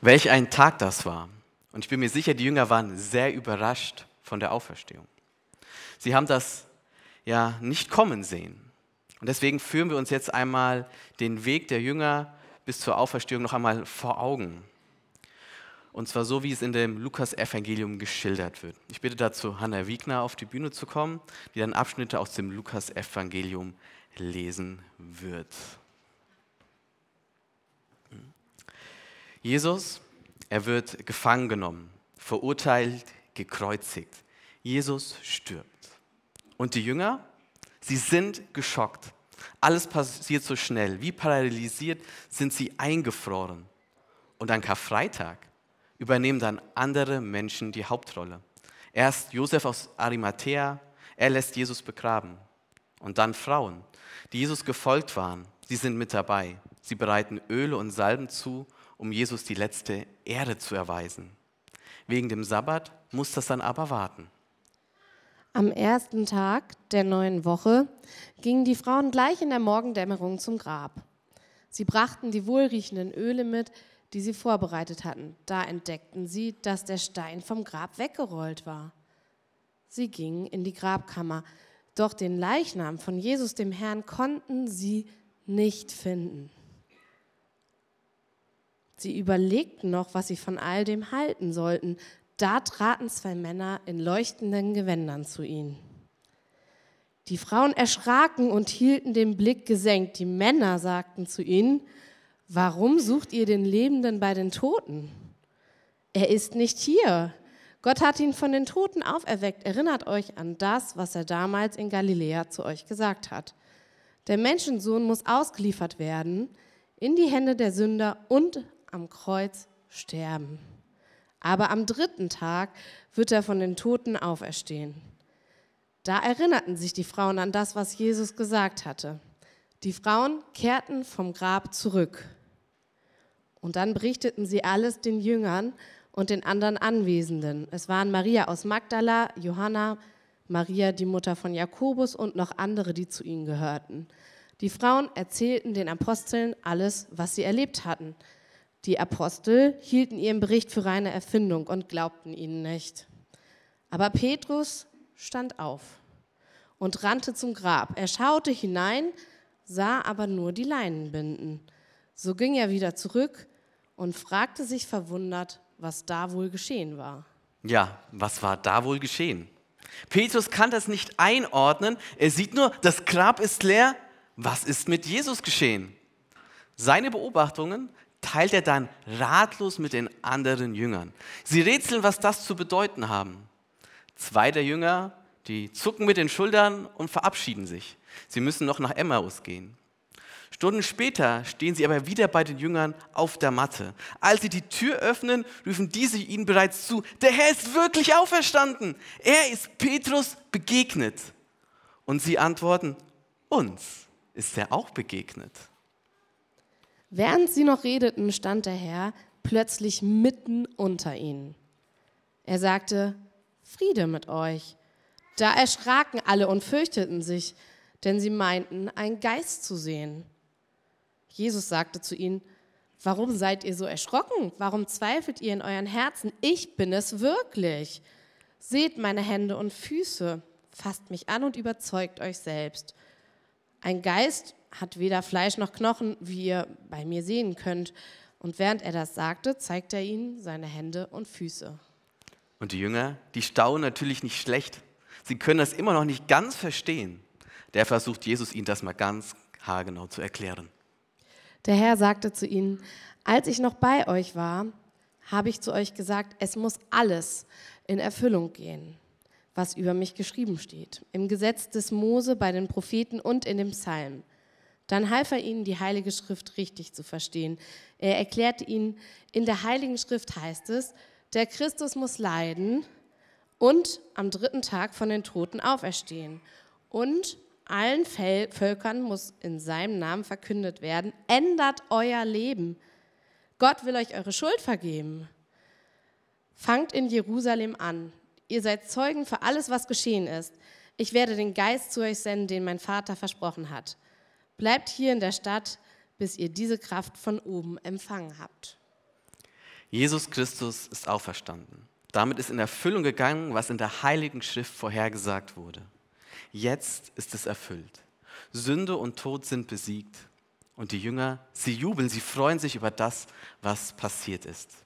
Welch ein Tag das war. Und ich bin mir sicher, die Jünger waren sehr überrascht von der Auferstehung. Sie haben das ja nicht kommen sehen. Und deswegen führen wir uns jetzt einmal den Weg der Jünger bis zur Auferstehung noch einmal vor Augen. Und zwar so, wie es in dem Lukas-Evangelium geschildert wird. Ich bitte dazu Hanna Wiegner auf die Bühne zu kommen, die dann Abschnitte aus dem Lukas-Evangelium lesen wird. Jesus, er wird gefangen genommen, verurteilt, gekreuzigt. Jesus stirbt. Und die Jünger, sie sind geschockt. Alles passiert so schnell. Wie paralysiert sind sie eingefroren. Und an Karfreitag übernehmen dann andere Menschen die Hauptrolle. Erst Josef aus Arimathea, er lässt Jesus begraben. Und dann Frauen, die Jesus gefolgt waren, sie sind mit dabei. Sie bereiten Öle und Salben zu um Jesus die letzte Ehre zu erweisen. Wegen dem Sabbat muss das dann aber warten. Am ersten Tag der neuen Woche gingen die Frauen gleich in der Morgendämmerung zum Grab. Sie brachten die wohlriechenden Öle mit, die sie vorbereitet hatten. Da entdeckten sie, dass der Stein vom Grab weggerollt war. Sie gingen in die Grabkammer, doch den Leichnam von Jesus dem Herrn konnten sie nicht finden. Sie überlegten noch, was sie von all dem halten sollten. Da traten zwei Männer in leuchtenden Gewändern zu ihnen. Die Frauen erschraken und hielten den Blick gesenkt. Die Männer sagten zu ihnen, warum sucht ihr den Lebenden bei den Toten? Er ist nicht hier. Gott hat ihn von den Toten auferweckt. Erinnert euch an das, was er damals in Galiläa zu euch gesagt hat. Der Menschensohn muss ausgeliefert werden in die Hände der Sünder und am Kreuz sterben. Aber am dritten Tag wird er von den Toten auferstehen. Da erinnerten sich die Frauen an das, was Jesus gesagt hatte. Die Frauen kehrten vom Grab zurück. Und dann berichteten sie alles den Jüngern und den anderen Anwesenden. Es waren Maria aus Magdala, Johanna, Maria, die Mutter von Jakobus und noch andere, die zu ihnen gehörten. Die Frauen erzählten den Aposteln alles, was sie erlebt hatten. Die Apostel hielten ihren Bericht für reine Erfindung und glaubten ihnen nicht. Aber Petrus stand auf und rannte zum Grab. Er schaute hinein, sah aber nur die Leinenbinden. So ging er wieder zurück und fragte sich verwundert, was da wohl geschehen war. Ja, was war da wohl geschehen? Petrus kann das nicht einordnen. Er sieht nur, das Grab ist leer. Was ist mit Jesus geschehen? Seine Beobachtungen teilt er dann ratlos mit den anderen Jüngern. Sie rätseln, was das zu bedeuten haben. Zwei der Jünger, die zucken mit den Schultern und verabschieden sich. Sie müssen noch nach Emmaus gehen. Stunden später stehen sie aber wieder bei den Jüngern auf der Matte. Als sie die Tür öffnen, rufen diese ihnen bereits zu, der Herr ist wirklich auferstanden. Er ist Petrus begegnet. Und sie antworten, uns ist er auch begegnet. Während sie noch redeten, stand der Herr plötzlich mitten unter ihnen. Er sagte, Friede mit euch. Da erschraken alle und fürchteten sich, denn sie meinten, einen Geist zu sehen. Jesus sagte zu ihnen, warum seid ihr so erschrocken? Warum zweifelt ihr in euren Herzen? Ich bin es wirklich. Seht meine Hände und Füße, fasst mich an und überzeugt euch selbst. Ein Geist hat weder Fleisch noch Knochen, wie ihr bei mir sehen könnt. Und während er das sagte, zeigte er ihnen seine Hände und Füße. Und die Jünger, die staunen natürlich nicht schlecht. Sie können das immer noch nicht ganz verstehen. Der versucht Jesus ihnen das mal ganz haargenau zu erklären. Der Herr sagte zu ihnen, als ich noch bei euch war, habe ich zu euch gesagt, es muss alles in Erfüllung gehen, was über mich geschrieben steht, im Gesetz des Mose, bei den Propheten und in dem Psalm. Dann half er ihnen, die Heilige Schrift richtig zu verstehen. Er erklärte ihnen, in der Heiligen Schrift heißt es, der Christus muss leiden und am dritten Tag von den Toten auferstehen. Und allen Völkern muss in seinem Namen verkündet werden, ändert euer Leben. Gott will euch eure Schuld vergeben. Fangt in Jerusalem an. Ihr seid Zeugen für alles, was geschehen ist. Ich werde den Geist zu euch senden, den mein Vater versprochen hat. Bleibt hier in der Stadt, bis ihr diese Kraft von oben empfangen habt. Jesus Christus ist auferstanden. Damit ist in Erfüllung gegangen, was in der Heiligen Schrift vorhergesagt wurde. Jetzt ist es erfüllt. Sünde und Tod sind besiegt. Und die Jünger, sie jubeln, sie freuen sich über das, was passiert ist.